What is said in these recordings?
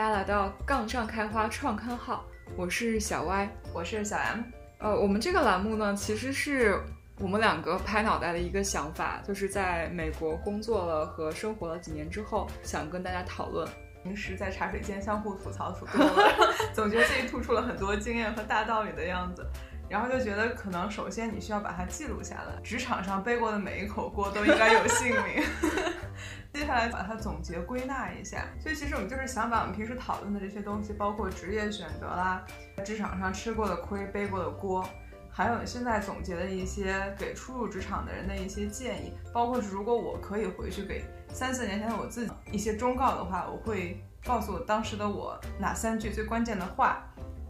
家来到杠上开花创刊号，我是小 Y，我是小 M。呃，我们这个栏目呢，其实是我们两个拍脑袋的一个想法，就是在美国工作了和生活了几年之后，想跟大家讨论。平时在茶水间相互吐槽吐多了，总觉得自己吐出了很多经验和大道理的样子。然后就觉得，可能首先你需要把它记录下来。职场上背过的每一口锅都应该有姓名。接下来把它总结归纳一下。所以其实我们就是想把我们平时讨论的这些东西，包括职业选择啦，职场上吃过的亏、背过的锅，还有现在总结的一些给初入职场的人的一些建议，包括是如果我可以回去给三四年前的我自己一些忠告的话，我会告诉我当时的我哪三句最关键的话。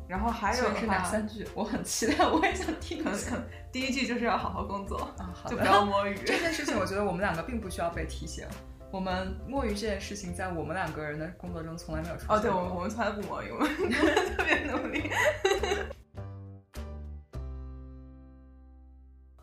然后还有是哪三句？我很期待，我也想听。一下第一句就是要好好工作啊，就不要摸鱼。这件事情，我觉得我们两个并不需要被提醒。我们摸鱼这件事情，在我们两个人的工作中从来没有出现。哦，对，我们我们从来不摸鱼，我们 特别努力。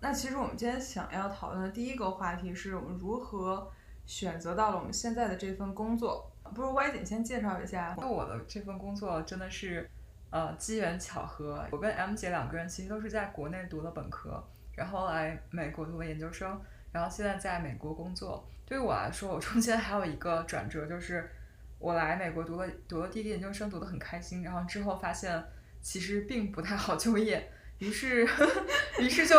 那其实我们今天想要讨论的第一个话题，是我们如何选择到了我们现在的这份工作。不如 Y 姐先介绍一下。那我的这份工作真的是。呃，机缘巧合，我跟 M 姐两个人其实都是在国内读了本科，然后来美国读了研究生，然后现在在美国工作。对于我来说，我中间还有一个转折，就是我来美国读了读了第一个研究生，读得很开心，然后之后发现其实并不太好就业，于是 于是就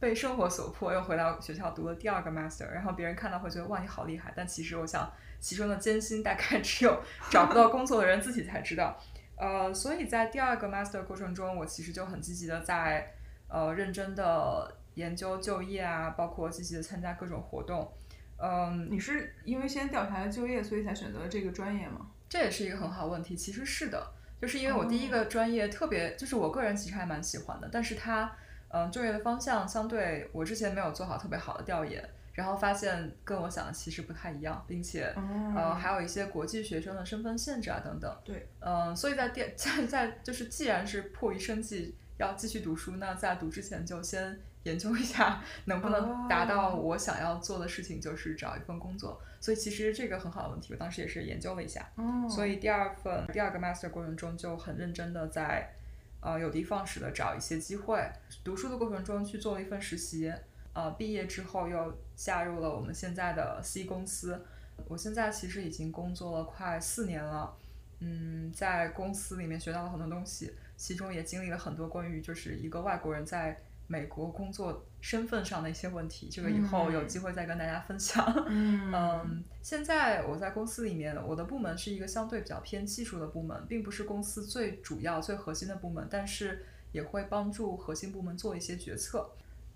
被生活所迫，又回到学校读了第二个 master。然后别人看到会觉得哇，你好厉害，但其实我想其中的艰辛大概 只有找不到工作的人自己才知道。呃，所以在第二个 master 过程中，我其实就很积极的在呃认真的研究就业啊，包括积极的参加各种活动。嗯，你是因为先调查了就业，所以才选择了这个专业吗？这也是一个很好问题。其实是的，就是因为我第一个专业特别，就是我个人其实还蛮喜欢的，但是它嗯就业的方向相对我之前没有做好特别好的调研。然后发现跟我想的其实不太一样，并且呃还有一些国际学生的身份限制啊等等。对，嗯，所以在电 在在就是既然是迫于生计要继续读书，那在读之前就先研究一下能不能达到我想要做的事情，就是找一份工作。所以其实这个很好的问题，我当时也是研究了一下。哦。所以第二份第二个 master 过程中就很认真的在呃有的放矢的找一些机会，读书的过程中去做了一份实习。呃，毕业之后又加入了我们现在的 C 公司。我现在其实已经工作了快四年了，嗯，在公司里面学到了很多东西，其中也经历了很多关于就是一个外国人在美国工作身份上的一些问题。这个以后有机会再跟大家分享。嗯，现在我在公司里面，我的部门是一个相对比较偏技术的部门，并不是公司最主要、最核心的部门，但是也会帮助核心部门做一些决策。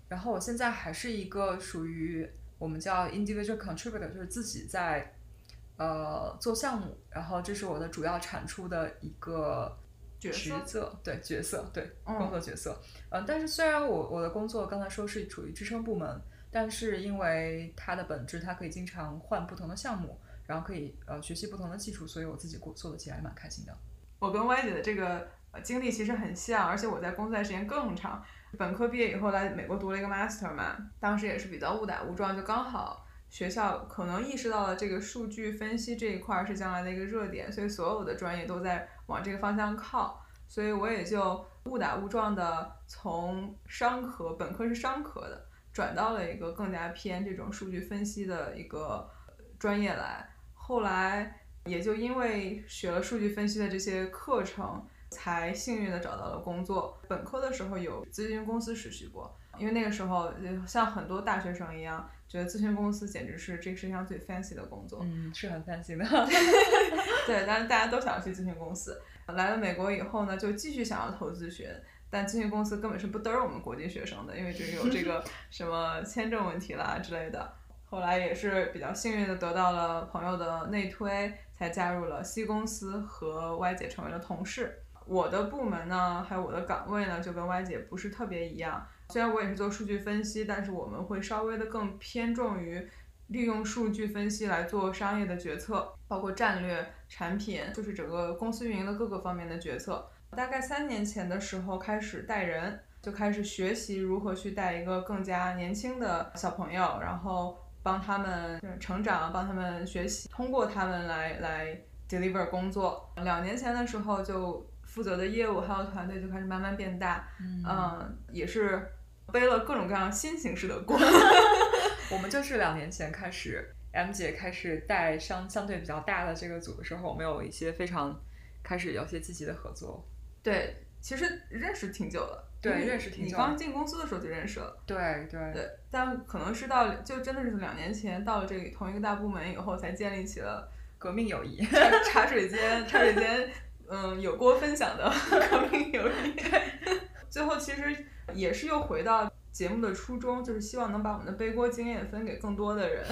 然后我现在还是一个属于我们叫 individual contributor，就是自己在呃做项目，然后这是我的主要产出的一个角色，对角色，对工作角色。嗯，但是虽然我我的工作刚才说是处于支撑部门，但是因为它的本质，它可以经常换不同的项目，然后可以呃学习不同的技术，所以我自己过做的起来蛮开心的。我跟歪姐的这个经历其实很像，而且我在工作的时间更长。本科毕业以后来美国读了一个 master 嘛，当时也是比较误打误撞，就刚好学校可能意识到了这个数据分析这一块是将来的一个热点，所以所有的专业都在往这个方向靠，所以我也就误打误撞的从商科本科是商科的，转到了一个更加偏这种数据分析的一个专业来，后来也就因为学了数据分析的这些课程。才幸运的找到了工作。本科的时候有咨询公司实习过，因为那个时候像很多大学生一样，觉得咨询公司简直是这个世界上最 fancy 的工作。嗯，是很 fancy 的。对，但是大家都想要去咨询公司。来了美国以后呢，就继续想要投咨询，但咨询公司根本是不嘚儿我们国际学生的，因为就有这个 什么签证问题啦之类的。后来也是比较幸运的得到了朋友的内推，才加入了 C 公司，和 Y 姐成为了同事。我的部门呢，还有我的岗位呢，就跟 Y 姐不是特别一样。虽然我也是做数据分析，但是我们会稍微的更偏重于利用数据分析来做商业的决策，包括战略、产品，就是整个公司运营的各个方面的决策。大概三年前的时候开始带人，就开始学习如何去带一个更加年轻的小朋友，然后帮他们成长，帮他们学习，通过他们来来。deliver 工作。两年前的时候就负责的业务还有团队就开始慢慢变大，嗯，也是背了各种各样新形式的锅。我们就是两年前开始，M 姐开始带相相对比较大的这个组的时候，我们有一些非常开始有些积极的合作。对，其实认识挺久了。对，认识挺久。你刚进公司的时候就认识了。对对对，但可能是到就真的是两年前到了这个同一个大部门以后，才建立起了革命友谊。茶水间，茶水间，嗯，有锅分享的 革命友谊。最后其实也是又回到。节目的初衷就是希望能把我们的背锅经验分给更多的人，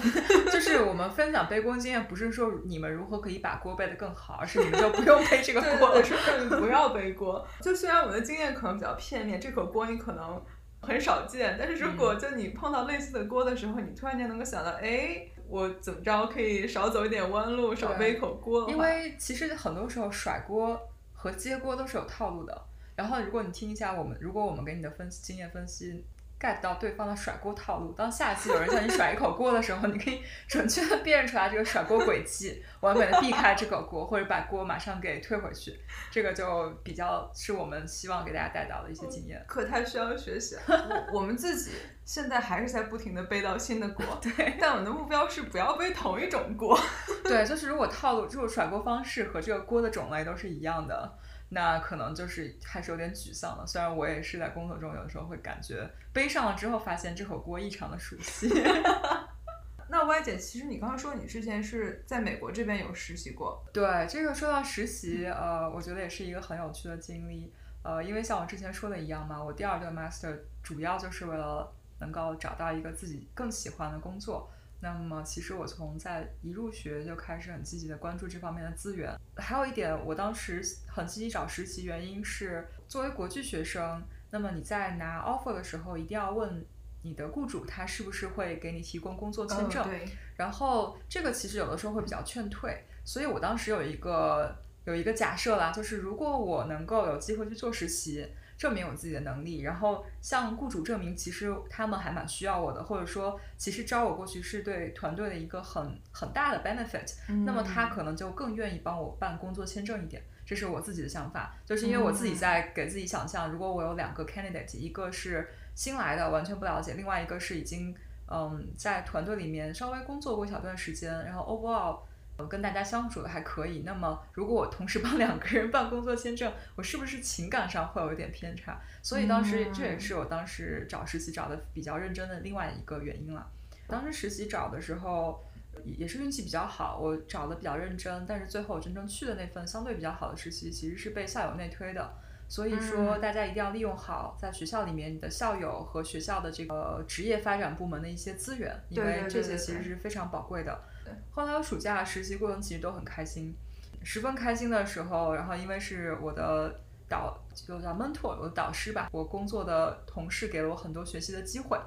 就是我们分享背锅经验，不是说你们如何可以把锅背得更好，而是你们就不用背这个锅了，是不要背锅。就虽然我的经验可能比较片面，这口锅你可能很少见，但是如果就你碰到类似的锅的时候，你突然间能够想到，哎，我怎么着可以少走一点弯路，少背一口锅。因为其实很多时候甩锅和接锅都是有套路的。然后如果你听一下我们，如果我们给你的分析经验分析。Get 到对方的甩锅套路，当下期有人向你甩一口锅的时候，你可以准确的辨认出来这个甩锅轨迹，完美的避开这口锅，或者把锅马上给退回去。这个就比较是我们希望给大家带到的一些经验。可太需要学习了。我们自己现在还是在不停的背到新的锅，对。但我们的目标是不要背同一种锅。对，就是如果套路，就是甩锅方式和这个锅的种类都是一样的。那可能就是还是有点沮丧了。虽然我也是在工作中有的时候会感觉背上了，之后发现这口锅异常的熟悉。那 Y 姐，其实你刚刚说你之前是在美国这边有实习过。对，这个说到实习，呃，我觉得也是一个很有趣的经历。呃，因为像我之前说的一样嘛，我第二段 master 主要就是为了能够找到一个自己更喜欢的工作。那么，其实我从在一入学就开始很积极的关注这方面的资源。还有一点，我当时很积极找实习，原因是作为国际学生，那么你在拿 offer 的时候，一定要问你的雇主他是不是会给你提供工作签证。对。然后这个其实有的时候会比较劝退，所以我当时有一个有一个假设啦，就是如果我能够有机会去做实习。证明我自己的能力，然后向雇主证明其实他们还蛮需要我的，或者说其实招我过去是对团队的一个很很大的 benefit，那么他可能就更愿意帮我办工作签证一点，这是我自己的想法，就是因为我自己在给自己想象，如果我有两个 candidate，一个是新来的完全不了解，另外一个是已经嗯在团队里面稍微工作过一小段时间，然后 overall。跟大家相处的还可以，那么如果我同时帮两个人办工作签证，我是不是情感上会有一点偏差？所以当时这也是我当时找实习找的比较认真的另外一个原因了。当时实习找的时候也是运气比较好，我找的比较认真，但是最后真正去的那份相对比较好的实习其实是被校友内推的。所以说大家一定要利用好在学校里面你的校友和学校的这个职业发展部门的一些资源，因为这些其实是非常宝贵的。后来我暑假实习过程其实都很开心，十分开心的时候，然后因为是我的导，就叫 mentor，我的导师吧，我工作的同事给了我很多学习的机会，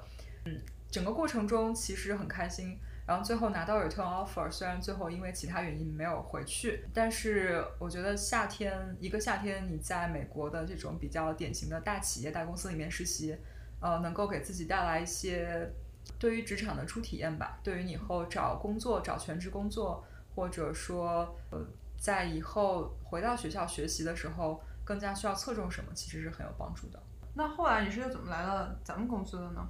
嗯，整个过程中其实很开心，然后最后拿到 return offer，虽然最后因为其他原因没有回去，但是我觉得夏天一个夏天你在美国的这种比较典型的大企业大公司里面实习，呃，能够给自己带来一些。对于职场的初体验吧，对于你以后找工作、找全职工作，或者说呃，在以后回到学校学习的时候，更加需要侧重什么，其实是很有帮助的。那后来你是又怎么来了咱们公司的呢？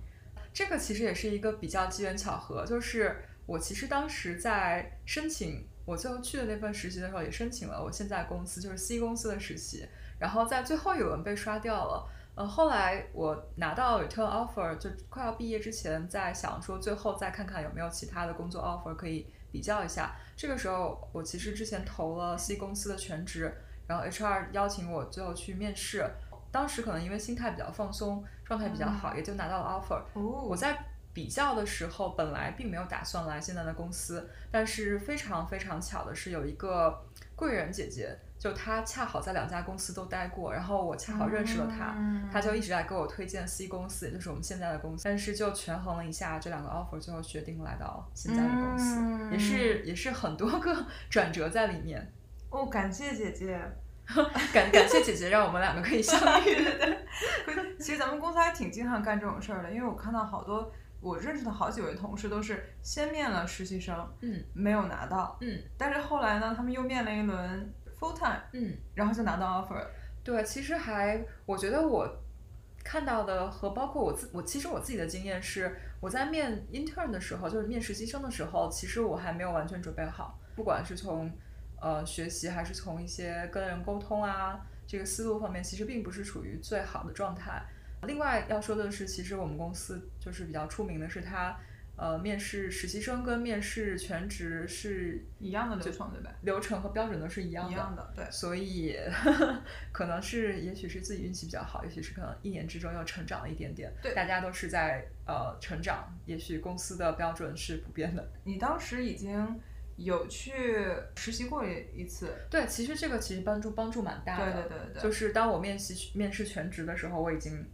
这个其实也是一个比较机缘巧合，就是我其实当时在申请我最后去的那份实习的时候，也申请了我现在公司就是 C 公司的实习，然后在最后一轮被刷掉了。呃，后来我拿到 return offer，就快要毕业之前，在想说最后再看看有没有其他的工作 offer 可以比较一下。这个时候，我其实之前投了 C 公司的全职，然后 HR 邀请我最后去面试。当时可能因为心态比较放松，状态比较好，也就拿到了 offer。我在比较的时候，本来并没有打算来现在的公司，但是非常非常巧的是，有一个贵人姐姐。就他恰好在两家公司都待过，然后我恰好认识了他，他就一直在给我推荐 C 公司，也就是我们现在的公司。但是就权衡了一下这两个 offer，最后决定来到现在的公司，也是也是很多个 转折在里面。哦，感谢姐姐，感感谢姐姐让我们两个可以相遇。其实咱们公司还挺经常干这种事儿的，因为我看到好多我认识的好几位同事都是先面了实习生，嗯没有拿到，嗯但是后来呢，他们又面了一轮 full time，嗯，然后就拿到 offer 了。对，其实还我觉得我看到的和包括我自我其实我自己的经验是，我在面 intern 的时候，就是面实习生的时候，其实我还没有完全准备好，不管是从呃学习还是从一些跟人沟通啊这个思路方面，其实并不是处于最好的状态。另外要说的是，其实我们公司就是比较出名的是它。呃，面试实习生跟面试全职是一样的流程对吧？流程和标准都是一样的，一样的，对。所以 可能是，也许是自己运气比较好，也许是可能一年之中又成长了一点点。对，大家都是在呃成长，也许公司的标准是不变的。你当时已经有去实习过一一次？对，其实这个其实帮助帮助蛮大的。对对对对。就是当我面试面试全职的时候，我已经。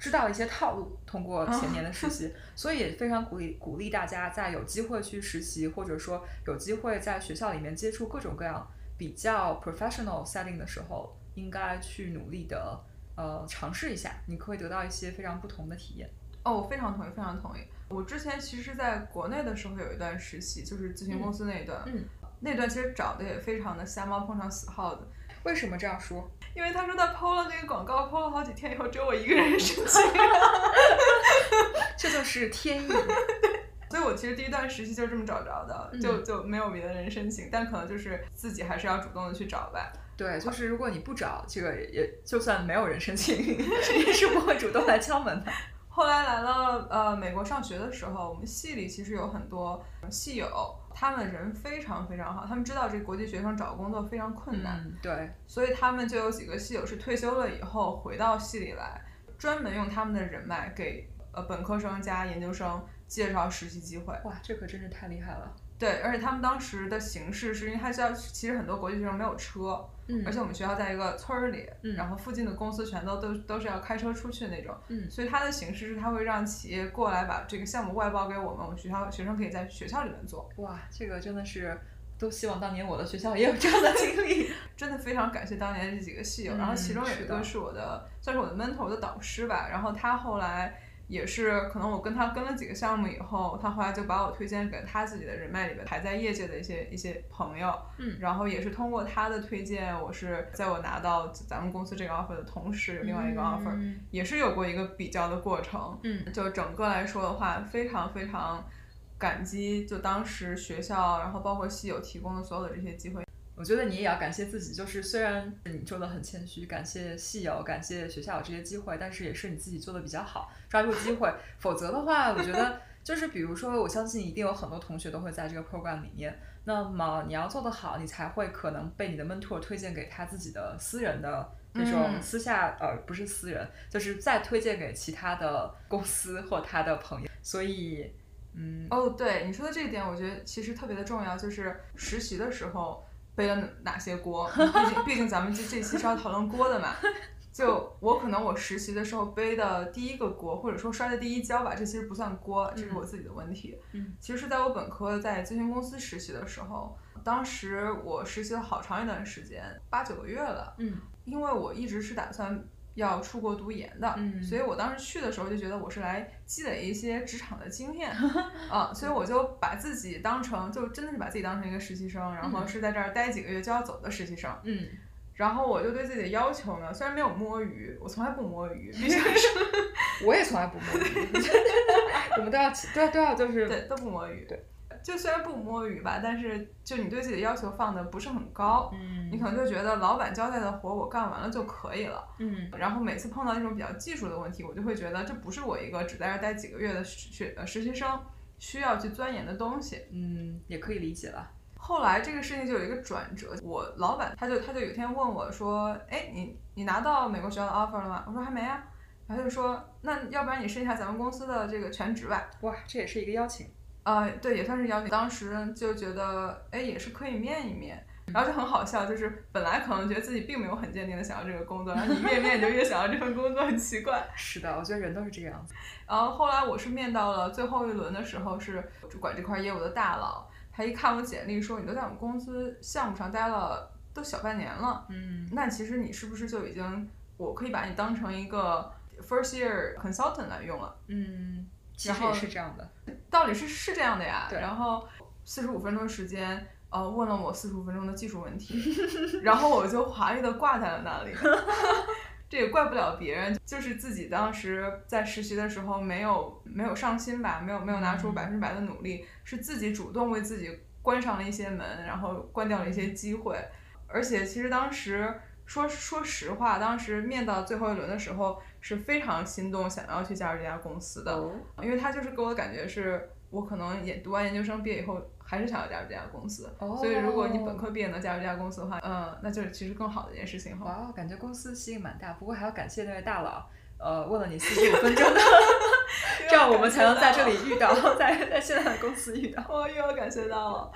知道一些套路，通过前年的实习，所以也非常鼓励鼓励大家在有机会去实习，或者说有机会在学校里面接触各种各样比较 professional setting 的时候，应该去努力的呃尝试一下，你可以得到一些非常不同的体验。哦，我非常同意，非常同意。我之前其实在国内的时候有一段实习，就是咨询公司那一段，嗯，那段其实找的也非常的瞎猫碰上死耗子。为什么这样说？因为他说他抛了那个广告，抛了好几天以后，只有我一个人申请，这就是天意。所以我其实第一段实习就是这么找着的，就就没有别的人申请，但可能就是自己还是要主动的去找吧。对，就是如果你不找，这个也就算没有人申请，也是不会主动来敲门的。后来来了呃美国上学的时候，我们系里其实有很多系友。他们人非常非常好，他们知道这国际学生找工作非常困难，嗯、对，所以他们就有几个系友是退休了以后回到系里来，专门用他们的人脉给呃本科生加研究生介绍实习机会。哇，这可真是太厉害了。对，而且他们当时的形式是因为他学校其实很多国际学生没有车，嗯，而且我们学校在一个村儿里，嗯，然后附近的公司全都都都是要开车出去那种，嗯，所以他的形式是他会让企业过来把这个项目外包给我们，我们学校学生可以在学校里面做。哇，这个真的是都希望当年我的学校也有这样的经历，真的非常感谢当年这几个系友，嗯、然后其中有一个是我的算是我的 mentor 的导师吧，然后他后来。也是，可能我跟他跟了几个项目以后，他后来就把我推荐给他自己的人脉里边还在业界的一些一些朋友，嗯，然后也是通过他的推荐，我是在我拿到咱们公司这个 offer 的同时，有另外一个 offer，、嗯、也是有过一个比较的过程，嗯，就整个来说的话，非常非常感激，就当时学校，然后包括系友提供的所有的这些机会。我觉得你也要感谢自己，就是虽然你做的很谦虚，感谢系友，感谢学校有这些机会，但是也是你自己做的比较好，抓住机会。否则的话，我觉得 就是比如说，我相信一定有很多同学都会在这个 program 里面。那么你要做得好，你才会可能被你的 mentor 推荐给他自己的私人的那种私下、嗯、呃不是私人，就是再推荐给其他的公司或他的朋友。所以，嗯，哦，对你说的这一点，我觉得其实特别的重要，就是实习的时候。背了哪些锅？毕竟毕竟咱们这这期是要讨论锅的嘛。就我可能我实习的时候背的第一个锅，或者说摔的第一跤吧，这其实不算锅，这是我自己的问题。嗯，其实是在我本科在咨询公司实习的时候，当时我实习了好长一段时间，八九个月了。嗯，因为我一直是打算。要出国读研的，嗯、所以我当时去的时候就觉得我是来积累一些职场的经验 啊，所以我就把自己当成就真的是把自己当成一个实习生，然后是在这儿待几个月就要走的实习生。嗯，然后我就对自己的要求呢，虽然没有摸鱼，我从来不摸鱼，我也从来不摸鱼，我们都要都要都要就是对都不摸鱼，对。就虽然不摸鱼吧，但是就你对自己的要求放的不是很高，嗯，你可能就觉得老板交代的活我干完了就可以了，嗯，然后每次碰到那种比较技术的问题，我就会觉得这不是我一个只在这待几个月的学呃实习生需要去钻研的东西，嗯，也可以理解了。后来这个事情就有一个转折，我老板他就他就有一天问我说，哎，你你拿到美国学校的 offer 了吗？我说还没啊，然后他就说，那要不然你试一下咱们公司的这个全职吧。哇，这也是一个邀请。呃，对，也算是邀请。当时就觉得，哎，也是可以面一面，然后就很好笑，就是本来可能觉得自己并没有很坚定的想要这个工作，然后你越面你就越想要这份工作，很奇怪。是的，我觉得人都是这个样子。然后后来我是面到了最后一轮的时候，是管这块业务的大佬，他一看我简历说你都在我们公司项目上待了都小半年了，嗯，那其实你是不是就已经我可以把你当成一个 first year consultant 来用了？嗯。其实也是这样的，道理是是这样的呀。然后四十五分钟时间，呃，问了我四十五分钟的技术问题，然后我就华丽的挂在了那里。这也怪不了别人，就是自己当时在实习的时候没有没有上心吧，没有没有拿出嗯百分之百的努力，是自己主动为自己关上了一些门，然后关掉了一些机会。而且其实当时说说实话，当时面到最后一轮的时候是非常心动，想要去加入这家公司的。哦，因为他就是给我的感觉是，我可能也读完研究生毕业以后，还是想要加入这家公司。哦所以如果你本科毕业能加入这家公司的话，嗯，那就是其实更好的一件事情哈。哇，感觉公司吸引蛮大，不过还要感谢那位大佬，呃，问了你四十五分钟的，这样我们才能在这里遇到，在在现在的公司遇到。我又要感谢到了。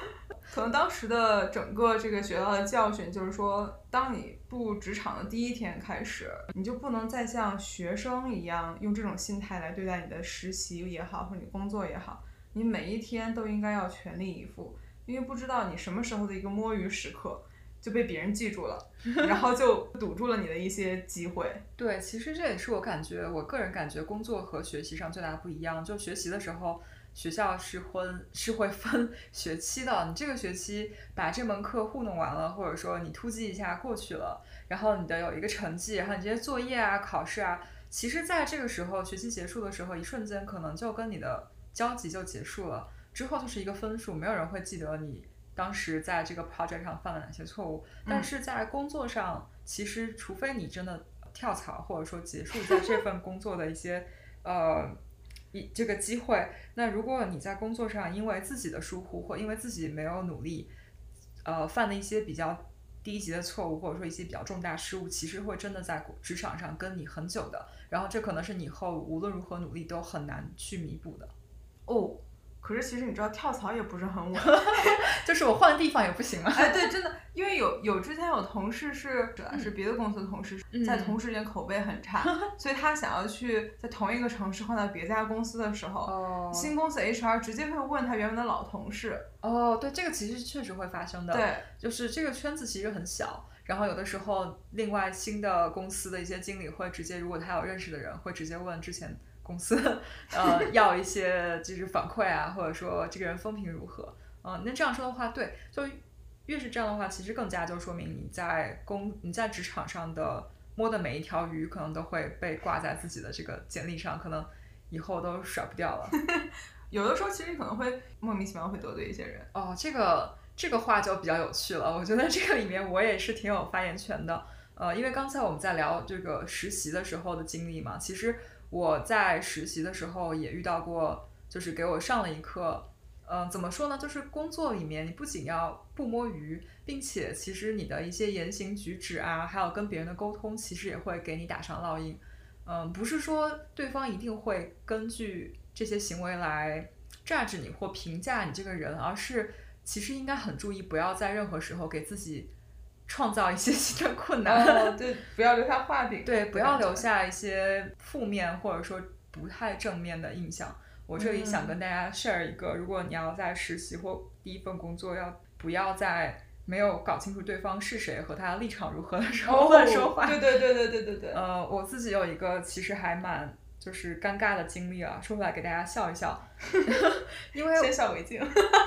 可能当时的整个这个学到的教训就是说，当你步入职场的第一天开始，你就不能再像学生一样用这种心态来对待你的实习也好，或者你工作也好，你每一天都应该要全力以赴，因为不知道你什么时候的一个摸鱼时刻就被别人记住了，然后就堵住了你的一些机会。对，其实这也是我感觉，我个人感觉工作和学习上最大的不一样。就学习的时候，学校是分是会分学期的，你这个学期把这门课糊弄完了，或者说你突击一下过去了，然后你的有一个成绩，然后你这些作业啊、考试啊，其实在这个时候学期结束的时候，一瞬间可能就跟你的交集就结束了，之后就是一个分数，没有人会记得你。当时在这个 project 上犯了哪些错误，但嗯是在工作上，其实除非你真的跳槽，或者说结束在这份工作的一些呃一这个机会，那如果你在工作上因为自己的疏忽或因为自己没有努力，呃犯了一些比较低级的错误，或者说一些比较重大失误，其实会真的在职场上跟你很久的，然后这可能是你以后无论如何努力都很难去弥补的。哦，可是其实你知道跳槽也不是很稳。就是我换地方也不行啊？哎，对，真的，因为有有之前有同事是是别的公司的同事，嗯在同事间口碑很差，所以他想要去在同一个城市换到别家公司的时候，哦新公司 HR 直接会问他原本的老同事，哦，对，这个其实确实会发生的。对，就是这个圈子其实很小，然后有的时候，另外新的公司的一些经理会直接，如果他有认识的人，会直接问之前公司，呃，要一些就是反馈啊，或者说这个人风评如何。嗯、那这样说的话，对，就越是这样的话，其实更加就说明你在工你在职场上的摸的每一条鱼，可能都会被挂在自己的这个简历上，可能以后都甩不掉了。有的时候其实你可能会莫名其妙会得罪一些人，哦，这个这个话就比较有趣了。我觉得这个里面我也是挺有发言权的。呃，因为刚才我们在聊这个实习的时候的经历嘛，其实我在实习的时候也遇到过，就是给我上了一课。嗯、怎么说呢？就是工作里面，你不仅要不摸鱼，并且其实你的一些言行举止啊，还有跟别人的沟通，其实也会给你打上烙印。嗯，不是说对方一定会根据这些行为来 judge 你或评价你这个人，而是其实应该很注意，不要在任何时候给自己创造一些新的困难。哦，对，不要留下画饼，对，不要留下一些负面或者说不太正面的印象。我这里想跟大家 share 一个，如果你要在实习或第一份工作，要不要在没有搞清楚对方是谁和他立场如何的时候哦，乱说话。对对对对对对对，呃，我自己有一个其实还蛮就是尴尬的经历啊，说出来给大家笑一笑 因为先笑为敬，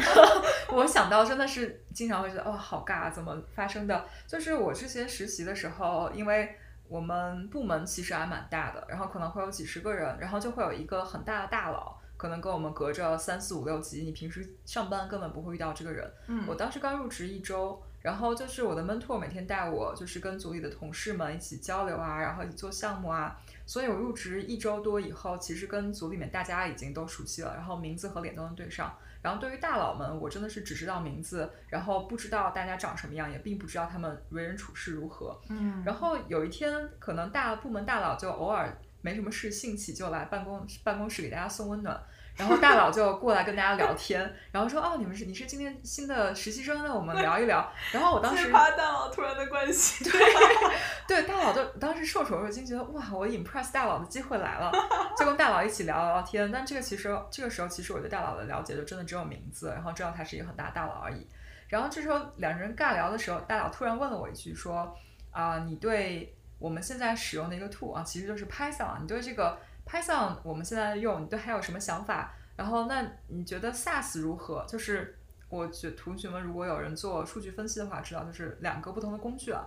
我想到真的是经常会觉得哦好尬，怎么发生的？就是我之前实习的时候，因为我们部门其实还蛮大的，然后可能会有几十个人，然后就会有一个很大的大佬，可能跟我们隔着三四五六级，你平时上班根本不会遇到这个人。嗯我当时刚入职一周，然后就是我的 mentor 每天带我，就是跟组里的同事们一起交流啊，然后一起做项目啊。所以我入职一周多以后，其实跟组里面大家已经都熟悉了，然后名字和脸都能对上。然后对于大佬们，我真的是只知道名字，然后不知道大家长什么样，也并不知道他们为人处事如何。嗯，然后有一天，可能大部门大佬就偶尔没什么事，兴起就来办公办公室给大家送温暖。然后大佬就过来跟大家聊天，然后说：“哦，你们是你是今天新的实习生，那我们聊一聊。”然后我当时揭发大佬突然的关系，对对大佬就当时受宠若惊，觉得哇，我 impress 大佬的机会来了，就跟大佬一起聊聊天。但这个其实这个时候，其实我对大佬的了解就真的只有名字，然后知道他是一个很大的大佬而已。然后这时候两个人尬聊的时候，大佬突然问了我一句说：“啊、你对我们现在使用的一个 tool 啊，其实就是 Python 啊，你对这个 Python 我们现在用，你对还有什么想法？然后那你觉得 SAS 如何？就是我觉同学们如果有人做数据分析的话，知道就是两个不同的工具啊。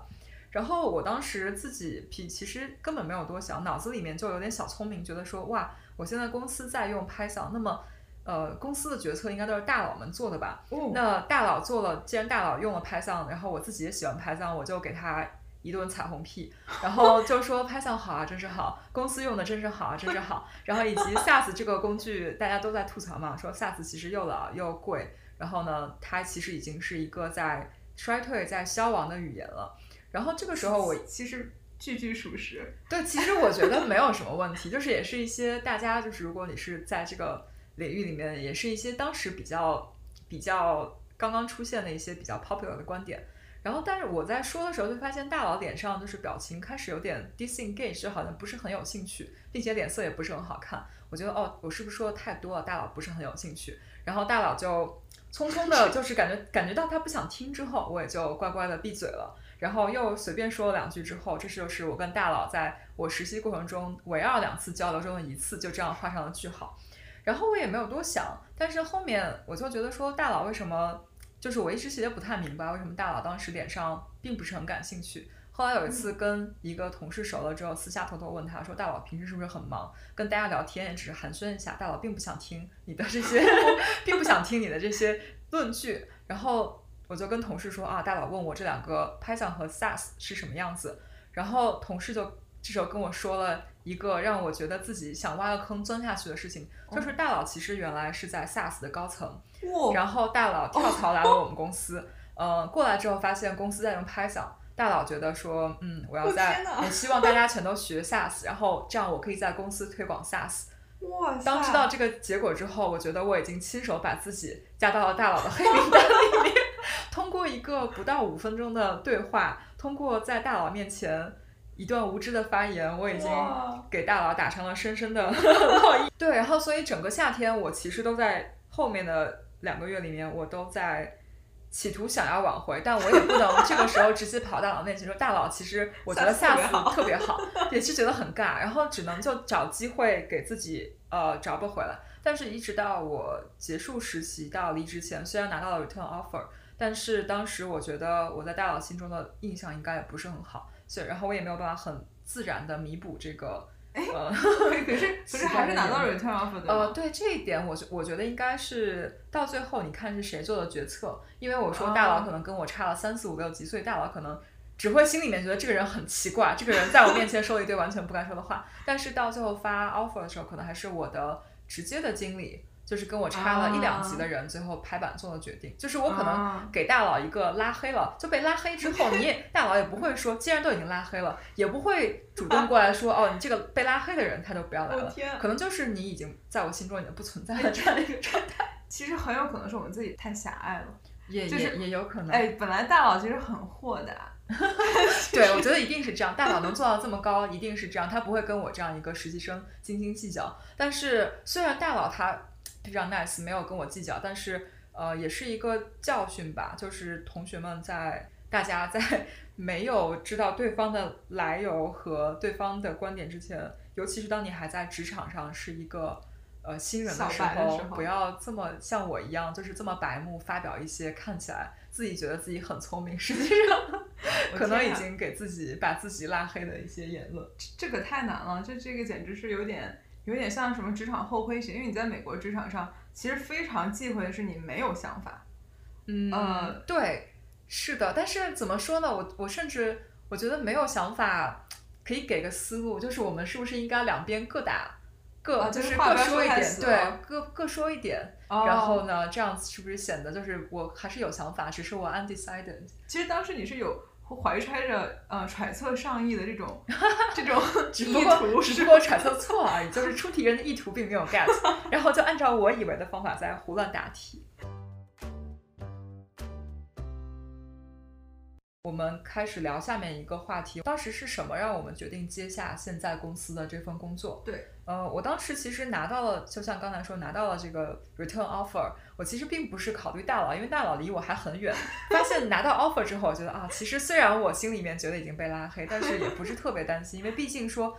然后我当时自己其其实根本没有多想，脑子里面就有点小聪明，觉得说哇，我现在公司在用 Python，那么呃公司的决策应该都是大佬们做的吧？那大佬做了，既然大佬用了 Python，然后我自己也喜欢 Python，我就给他一顿彩虹屁，然后就说 Python 好啊，真是好，公司用的真是好啊，真是好。然后以及 SAS 这个工具，大家都在吐槽嘛，说 SAS 其实又老又贵，然后呢，它其实已经是一个在衰退、在消亡的语言了。然后这个时候我其实句句属实，对，其实我觉得没有什么问题，就是也是一些大家就是如果你是在这个领域里面，也是一些当时比较比较刚刚出现的一些比较 popular 的观点。然后但是我在说的时候就发现大佬脸上就是表情开始有点 disengage，就好像不是很有兴趣，并且脸色也不是很好看。我觉得哦，我是不是说的太多了？大佬不是很有兴趣。然后大佬就匆匆的，就是感觉感觉到他不想听之后，我也就乖乖的闭嘴了。然后又随便说了两句之后，这就是我跟大佬在我实习过程中唯二两次交流中的一次，就这样画上了句号。然后我也没有多想，但是后面我就觉得说大佬为什么，就是我一直其实不太明白为什么大佬当时脸上并不是很感兴趣。后来有一次跟一个同事熟了之后，私下偷偷问他说：“大佬平时是不是很忙？跟大家聊天也只是寒暄一下，大佬并不想听你的这些，并不想听你的这些论据。”然后。我就跟同事说啊，大佬问我这两个 Python 和 SAS 是什么样子，然后同事就这时候跟我说了一个让我觉得自己想挖个坑钻下去的事情，就是大佬其实原来是在 SaaS 的高层，然后大佬跳槽来了我们公司，呃，过来之后发现公司在用 Python，大佬觉得说，嗯，我要在，也希望大家全都学 SaaS，然后这样我可以在公司推广 SAS。哇当知道这个结果之后，我觉得我已经亲手把自己加到了大佬的黑名单里面。通过一个不到五分钟的对话，通过在大佬面前一段无知的发言，我已经给大佬打上了深深的 烙印。对，然后所以整个夏天，我其实都在后面的两个月里面，我都在企图想要挽回，但我也不能 这个时候直接跑大佬面前说：“大佬，其实我觉得下次特别好。”也是觉得很尬，然后只能就找机会给自己呃找不回来。但是，一直到我结束实习到离职前，虽然拿到了 return offer。但是当时我觉得我在大佬心中的印象应该也不是很好，所以然后我也没有办法很自然的弥补这个，呃，可是 可是还是拿到 return offer 的。呃，对这一点，我觉我觉得应该是到最后你看是谁做的决策，因为我说大佬可能跟我差了三四五六级，所以大佬可能只会心里面觉得这个人很奇怪，这个人在我面前说了一堆完全不该说的话，但是到最后发 offer 的时候，可能还是我的直接的经理。就是跟我差了一两级的人，最后拍板做了决定。就是我可能给大佬一个拉黑了，就被拉黑之后，你也 大佬也不会说，既然都已经拉黑了，也不会主动过来说，哦，你这个被拉黑的人他就不要来了。可能就是你已经在我心中已经不存在了这样的一个状态。其实很有可能是我们自己太狭隘了，也也也有可能。哎，本来大佬其实很豁达，对，我觉得一定是这样。大佬能做到这么高，一定是这样，他不会跟我这样一个实习生斤斤计较。但是虽然大佬他。非常 nice，没有跟我计较，但是呃，也是一个教训吧。就是同学们在大家在 没有知道对方的来由和对方的观点之前，尤其是当你还在职场上是一个呃新人的时候，不要这么像我一样，就是这么白目，发表一些看起来自己觉得自己很聪明，实际上可能已经给自己把自己拉黑的一些言论。这个太难了，这这个简直是有点。有点像什么职场后亏型，因为你在美国职场上，其实非常忌讳的是你没有想法。嗯，对，是的。但是怎么说呢？我我甚至我觉得没有想法可以给个思路，就是我们是不是应该两边各打各，就是各说一点，对，各各说一点。然后呢，这样子是不是显得就是我还是有想法，只是我 undecided。其实当时你是有。怀揣着呃揣测上意的这种 这种意图，只不过揣测错而已，就是出题人的意图并没有 get，然后就按照我以为的方法在胡乱答题。我们开始聊下面一个话题。当时是什么让我们决定接下现在公司的这份工作？对，呃，我当时其实拿到了，就像刚才说拿到了这个 return offer。我其实并不是考虑大佬，因为大佬离我还很远。发现拿到 offer 之后，我觉得啊，其实虽然我心里面觉得已经被拉黑，但是也不是特别担心，因为毕竟说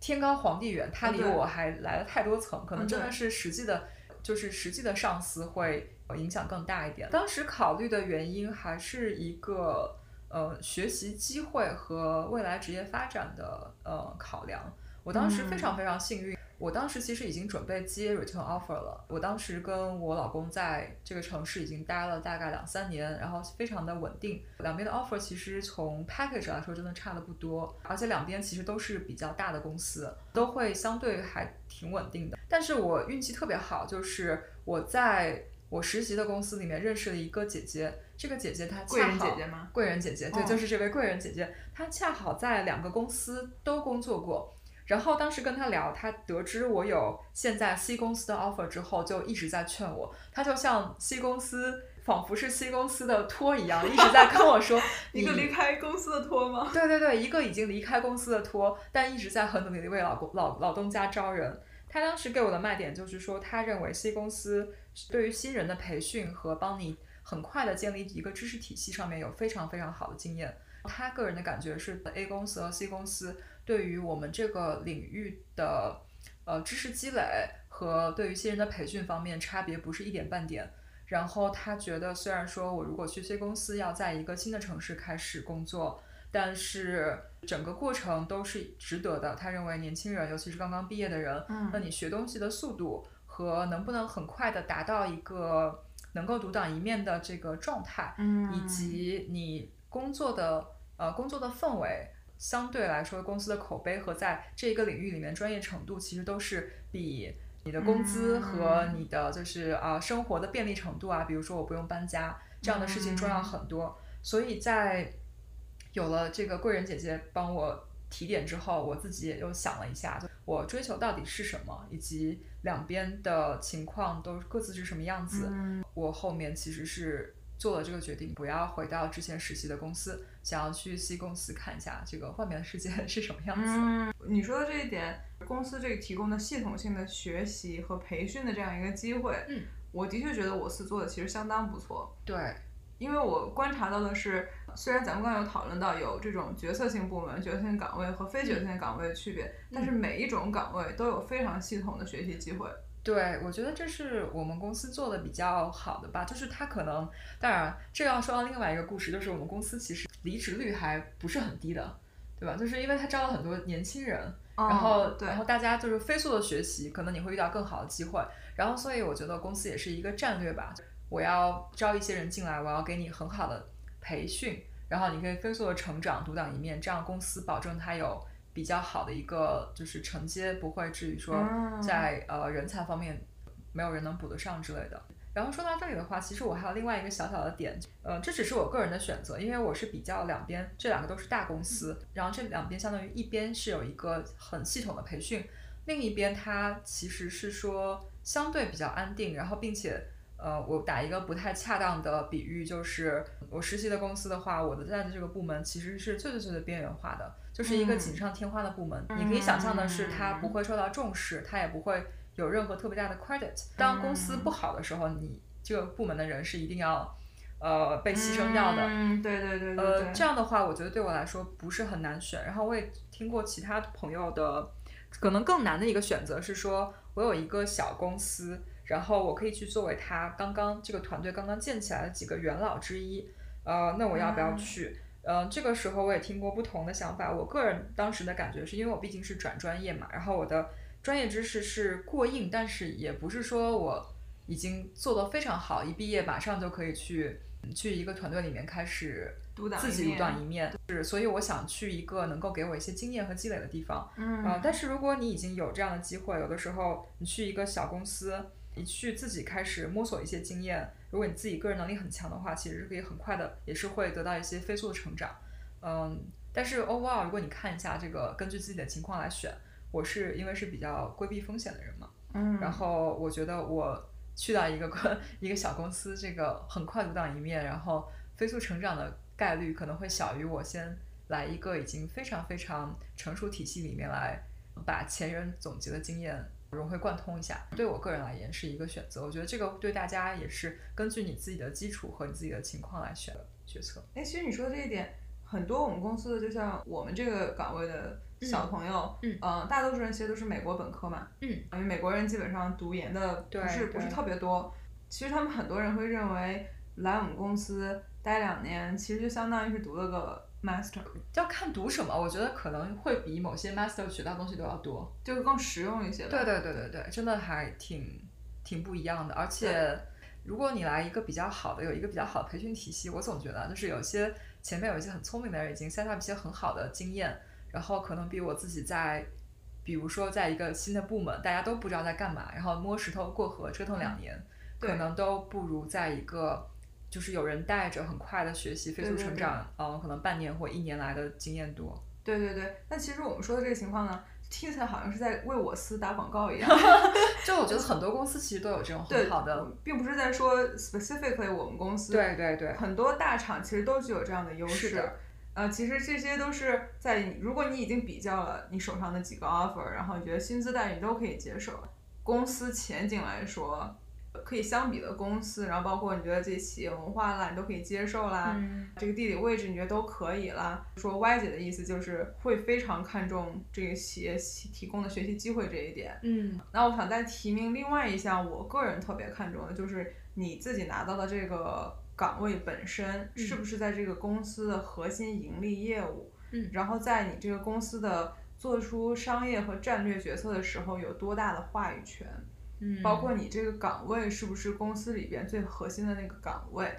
天高皇帝远，他离我还来了太多层，可能真的是实际的，就是实际的上司会影响更大一点。当时考虑的原因还是一个呃学习机会和未来职业发展的呃考量。我当时非常非常幸运，我当时其实已经准备接 return offer 了。我当时跟我老公在这个城市已经待了大概两三年，然后非常的稳定。两边的 offer 其实从 package 来说真的差的不多，而且两边其实都是比较大的公司，都会相对还挺稳定的。但是我运气特别好，就是我在我实习的公司里面认识了一个姐姐，这个姐姐她贵人姐姐吗？贵人姐姐，对，哦就是这位贵人姐姐，她恰好在两个公司都工作过。然后当时跟他聊，他得知我有现在 C 公司的 offer 之后，就一直在劝我。他就像 C 公司，仿佛是 C 公司的托一样，一直在跟我说 一个离开公司的托吗？对对对，一个已经离开公司的托，但一直在很努力的为老公老老东家招人。他当时给我的卖点就是说，他认为 C 公司对于新人的培训和帮你很快的建立一个知识体系上面有非常非常好的经验。他个人的感觉是，A 公司和 C 公司对于我们这个领域的呃知识积累和对于新人的培训方面差别不是一点半点。然后他觉得，虽然说我如果去 C 公司要在一个新的城市开始工作，但是整个过程都是值得的。他认为年轻人，尤其是刚刚毕业的人，嗯那你学东西的速度和能不能很快的达到一个能够独当一面的这个状态，嗯以及你工作的呃工作的氛围，相对来说公司的口碑和在这个领域里面专业程度，其实都是比你的工资和你的就是啊、生活的便利程度啊，比如说我不用搬家这样的事情重要很多。所以在有了这个贵人姐姐帮我提点之后，我自己也又想了一下，就我追求到底是什么，以及两边的情况都各自是什么样子。嗯我后面其实是做了这个决定，不要回到之前实习的公司，想要去 C 公司看一下这个外面的世界 是什么样子。嗯，你说的这一点，公司这个提供的系统性的学习和培训的这样一个机会，嗯，我的确觉得我司做的其实相当不错。对，因为我观察到的是，虽然咱们刚刚有讨论到有这种决策性部门、决策性岗位和非决策性岗位的区别，但是每一种岗位都有非常系统的学习机会。对，我觉得这是我们公司做的比较好的吧，就是他可能，当然这要说到另外一个故事，就是我们公司其实离职率还不是很低的，对吧？就是因为他招了很多年轻人，然后然后大家就是飞速的学习，可能你会遇到更好的机会，然后所以我觉得公司也是一个战略吧，我要招一些人进来，我要给你很好的培训，然后你可以飞速的成长，独当一面，这样公司保证它有比较好的一个就是承接，不会至于说嗯在呃人才方面没有人能补得上之类的。然后说到这里的话，其实我还有另外一个小小的点，呃，这只是我个人的选择，因为我是比较两边，这两个都是大公司，然后这两边相当于一边是有一个很系统的培训，另一边它其实是说相对比较安定，然后并且。呃，我打一个不太恰当的比喻，就是我实习的公司的话，我的在的这个部门其实是最最最最边缘化的，就是一个嗯锦上添花的部门。你可以想象的是，它不会受到重视，它也不会有任何特别大的 credit。当公司不好的时候，你这个部门的人是一定要呃被牺牲掉的。嗯，对对对对呃，这样的话，我觉得对我来说不是很难选。然后我也听过其他朋友的，可能更难的一个选择是说，我有一个小公司，然后我可以去作为他刚刚这个团队刚刚建起来的几个元老之一。呃，那我要不要嗯去？呃，这个时候我也听过不同的想法。我个人当时的感觉是因为我毕竟是转专业嘛，然后我的专业知识是过硬，但是也不是说我已经做得非常好，一毕业马上就可以去去一个团队里面开始自己独当一面。是，所以我想去一个能够给我一些经验和积累的地方。嗯呃，但是如果你已经有这样的机会，有的时候你去一个小公司，你去自己开始摸索一些经验，如果你自己个人能力很强的话，其实是可以很快的，也是会得到一些飞速的成长。嗯，但是 overall，如果你看一下这个，根据自己的情况来选，我是因为是比较规避风险的人嘛，嗯，然后我觉得我去到一个公一个小公司，这个很快独当一面，然后飞速成长的概率可能会小于我先来一个已经非常非常成熟体系里面来，把前人总结的经验融会贯通一下。对我个人而言是一个选择，我觉得这个对大家也是根据你自己的基础和你自己的情况来选的决策。哎，其实你说的这一点，很多我们公司的，就像我们这个岗位的小朋友，嗯呃，大多数人其实都是美国本科嘛，嗯，因为美国人基本上读研的不是不是特别多。其实他们很多人会认为来我们公司待两年，其实就相当于是读了个 master，要看读什么，我觉得可能会比某些 master 学到的东西都要多。就是更实用一些。对对对对对，真的还挺挺不一样的。而且，如果你来一个比较好的，有一个比较好的培训体系，我总觉得就是有些前面有一些很聪明的人已经 set up 一些很好的经验，然后可能比我自己在，比如说在一个新的部门，大家都不知道在干嘛，然后摸石头过河折腾两年，可能都不如在一个。就是有人带着很快的学习、飞速成长，嗯，可能半年或一年来的经验多。对对对，那其实我们说的这个情况呢，听起来好像是在为我司打广告一样。就我觉得很多公司其实都有这种对很好的，并不是在说 specifically 我们公司，对对对，很多大厂其实都具有这样的优势。是呃，其实这些都是在如果你已经比较了你手上的几个 offer，然后你觉得薪资待遇都可以接受，公司前景来说，可以相比的公司，然后包括你觉得自己企业文化啦，你都可以接受啦。嗯这个地理位置你觉得都可以啦。说 Y 姐的意思就是会非常看重这个企业提供的学习机会这一点。嗯那我想再提名另外一项，我个人特别看重的就是你自己拿到的这个岗位本身是不是在这个公司的核心盈利业务，嗯然后在你这个公司的做出商业和战略决策的时候有多大的话语权，嗯，包括你这个岗位是不是公司里边最核心的那个岗位。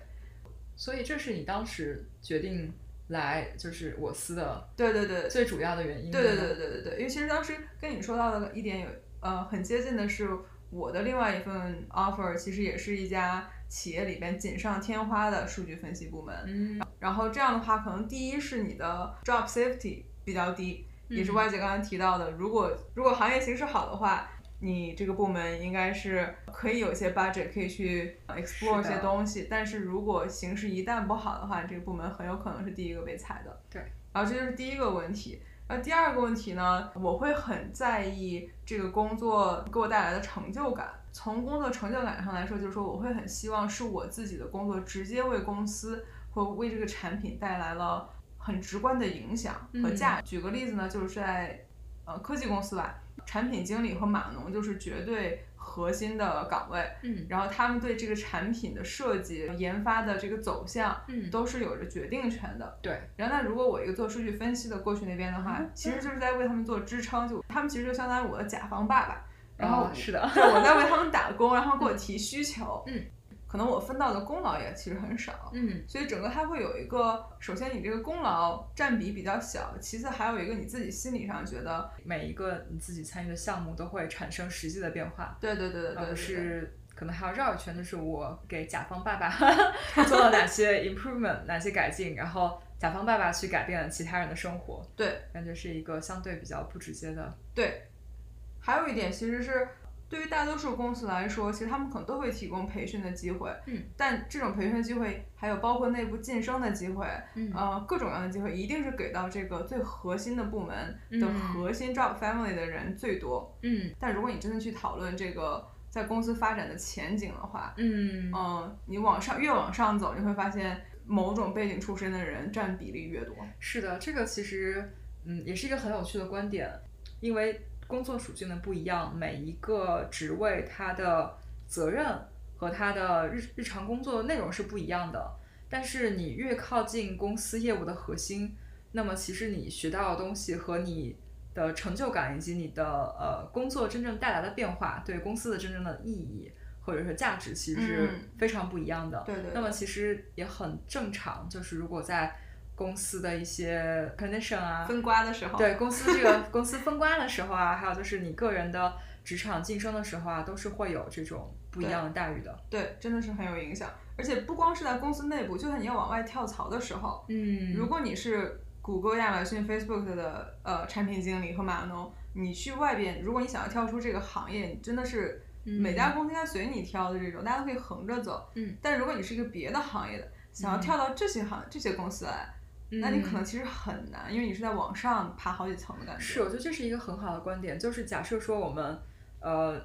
所以这是你当时决定来就是我司的对对对，最主要的原因。对对对对对对，因为其实当时跟你说到的一点有呃很接近的是，我的另外一份 offer 其实也是一家企业里边锦上添花的数据分析部门。嗯然后这样的话，可能第一是你的 job safety 比较低，也是外界刚刚才提到的，如果如果行业形势好的话。你这个部门应该是可以有一些 budget 可以去呃 explore 一些东西，但是如果形势一旦不好的话，这个部门很有可能是第一个被裁的。对，然后这就是第一个问题。然后第二个问题呢，我会很在意这个工作给我带来的成就感。从工作成就感上来说，就是说我会很希望是我自己的工作直接为公司或为这个产品带来了很直观的影响和价值。举个例子呢，就是在呃科技公司吧，产品经理和码农就是绝对核心的岗位，嗯。然后他们对这个产品的设计、研发的这个走向嗯，都是有着决定权的。对，然后那如果我一个做数据分析的过去那边的话，其实就是在为他们做支撑，就他们其实就相当于我的甲方爸爸，然后哦是的，对我在为他们打工，然后给我提需求，嗯，可能我分到的功劳也其实很少，嗯所以整个它会有一个，首先你这个功劳占比比较小，其次还有一个你自己心理上觉得，每一个你自己参与的项目都会产生实际的变化，对对对对对是可能还要绕一圈，就是我给甲方爸爸 做了哪些 improvement，哪些改进，然后甲方爸爸去改变了其他人的生活，对感觉是一个相对比较不直接的，对，还有一点其实是。对于大多数公司来说，其实他们可能都会提供培训的机会，嗯，但这种培训的机会还有包括内部晋升的机会，嗯。呃，各种各样的机会，一定是给到这个最核心的部门的嗯核心。job family 的人最多。嗯。但如果你真的去讨论这个在公司发展的前景的话，嗯。嗯，你往上越往上走，你会发现某种背景出身的人占比例越多。是的，这个其实嗯也是一个很有趣的观点，因为工作属性的不一样，每一个职位它的责任和它的日日常工作内容是不一样的。但是你越靠近公司业务的核心，那么其实你学到的东西和你的成就感以及你的呃工作真正带来的变化，对公司的真正的意义或者是价值，其实是嗯非常不一样的。对对对那么其实也很正常，就是如果在公司的一些 condition 啊，分瓜的时候，对公司这个公司分瓜的时候啊，还有就是你个人的职场晋升的时候啊，都是会有这种不一样的待遇的。对，真的是很有影响。而且不光是在公司内部，就算你要往外跳槽的时候，嗯如果你是谷歌、亚马逊、Facebook 的呃产品经理和码农，你去外边，如果你想要跳出这个行业，你真的是每家公司应该随你挑的这种，大家都可以横着走。嗯，但如果你是一个别的行业的，想要跳到这些行、这些公司来，那你可能其实很难，因为你是在往上爬好几层的感觉。是，我觉得这是一个很好的观点，就是假设说我们呃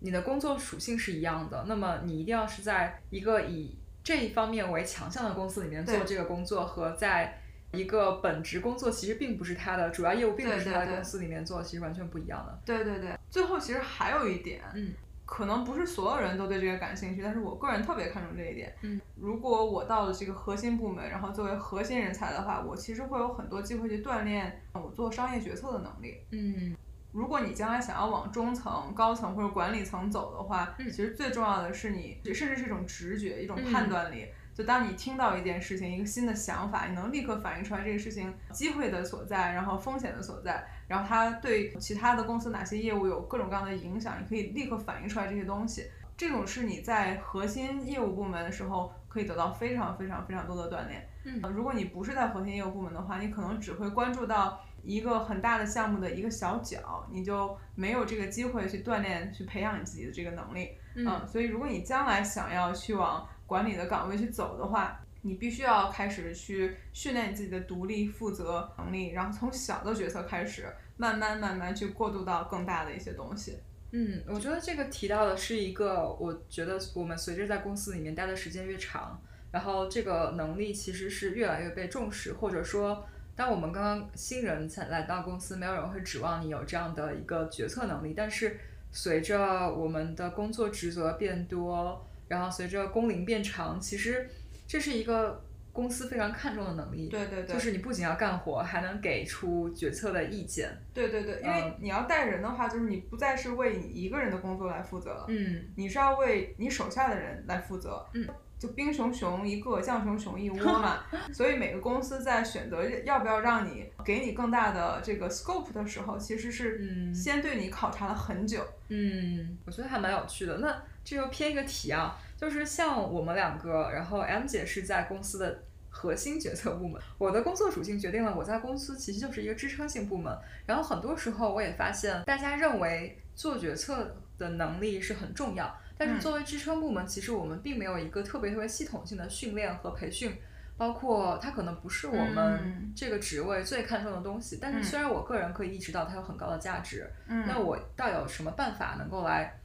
你的工作属性是一样的，那么你一定要是在一个以这一方面为强项的公司里面做这个工作，和在一个本职工作其实并不是他的主要业务，并不是他在对对对公司里面做，其实完全不一样的。对对对，最后其实还有一点，嗯，可能不是所有人都对这个感兴趣，但是我个人特别看重这一点。嗯，如果我到了这个核心部门，然后作为核心人才的话，我其实会有很多机会去锻炼我做商业决策的能力。嗯如果你将来想要往中层、高层或者管理层走的话，嗯其实最重要的是你，甚至是一种直觉、一种嗯判断力。就当你听到一件事情、一个新的想法，你能立刻反映出来这个事情机会的所在，然后风险的所在，然后它对其他的公司哪些业务有各种各样的影响，你可以立刻反映出来这些东西。这种是你在核心业务部门的时候可以得到非常非常非常多的锻炼。嗯呃如果你不是在核心业务部门的话，你可能只会关注到一个很大的项目的一个小角，你就没有这个机会去锻炼、去培养你自己的这个能力。嗯所以如果你将来想要去往管理的岗位去走的话，你必须要开始去训练你自己的独立负责能力，然后从小的决策开始，慢慢慢慢去过渡到更大的一些东西。嗯，我觉得这个提到的是一个，我觉得我们随着在公司里面待的时间越长，然后这个能力其实是越来越被重视，或者说，当我们刚刚新人才来到公司，没有人会指望你有这样的一个决策能力，但是随着我们的工作职责变多，然后随着工龄变长，其实这是一个公司非常看重的能力。对对对，就是你不仅要干活，还能给出决策的意见。对对对，因为嗯你要带人的话，就是你不再是为你一个人的工作来负责了，嗯你是要为你手下的人来负责。嗯，就兵熊熊一个，将熊熊一 窝嘛。所以每个公司在选择要不要让你给你更大的这个 scope 的时候，其实是嗯先对你考察了很久。嗯，我觉得还蛮有趣的。那这又偏一个题啊，就是像我们两个，然后 M 姐是在公司的核心决策部门，我的工作属性决定了我在公司其实就是一个支撑性部门。然后很多时候我也发现，大家认为做决策的能力是很重要，但是嗯作为支撑部门，其实我们并没有一个特别特别系统性的训练和培训。包括它可能不是我们嗯这个职位最看重的东西，但是嗯虽然我个人可以意识到它有很高的价值，嗯那我倒有什么办法能够来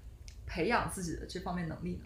培养自己的这方面能力呢？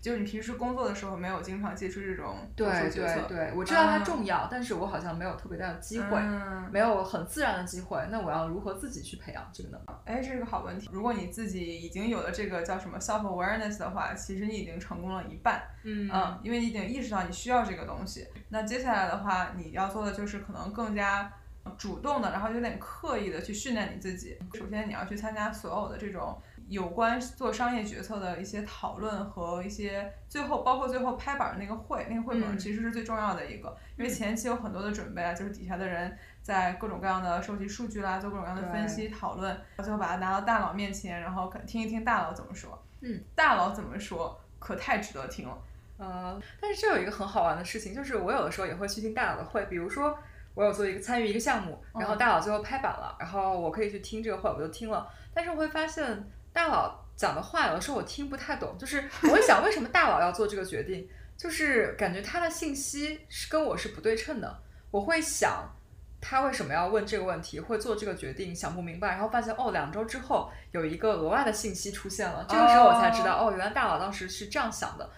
就是你平时工作的时候没有经常接触这种对对对，我知道它啊重要，但是我好像没有特别大的机会，嗯没有很自然的机会。那我要如何自己去培养这个能力？哎，这是个好问题。如果你自己已经有了这个叫什么 self awareness 的话，其实你已经成功了一半。嗯嗯，因为你已经意识到你需要这个东西。那接下来的话，你要做的就是可能更加主动的，然后有点刻意的去训练你自己。首先，你要去参加所有的这种有关做商业决策的一些讨论和一些最后包括最后拍板的那个会，那个会可能嗯。其实是最重要的一个，因为前期有很多的准备啊，就是底下的人在各种各样的收集数据啦，做各种各样的分析讨论，最后把它拿到大佬面前，然后听一听大佬怎么说。嗯，大佬怎么说，可太值得听了。呃，但是这有一个很好玩的事情，就是我有的时候也会去听大佬的会，比如说我有做一个参与一个项目，然后嗯大佬最后拍板了，然后我可以去听这个会，我就听了，但是我会发现大佬讲的话有的时候我听不太懂，就是我会想为什么大佬要做这个决定，就是感觉他的信息是跟我是不对称的，我会想。他为什么要问这个问题，会做这个决定，想不明白，然后发现哦，两周之后有一个额外的信息出现了，这个时候我才知道哦原来大佬当时是这样想的。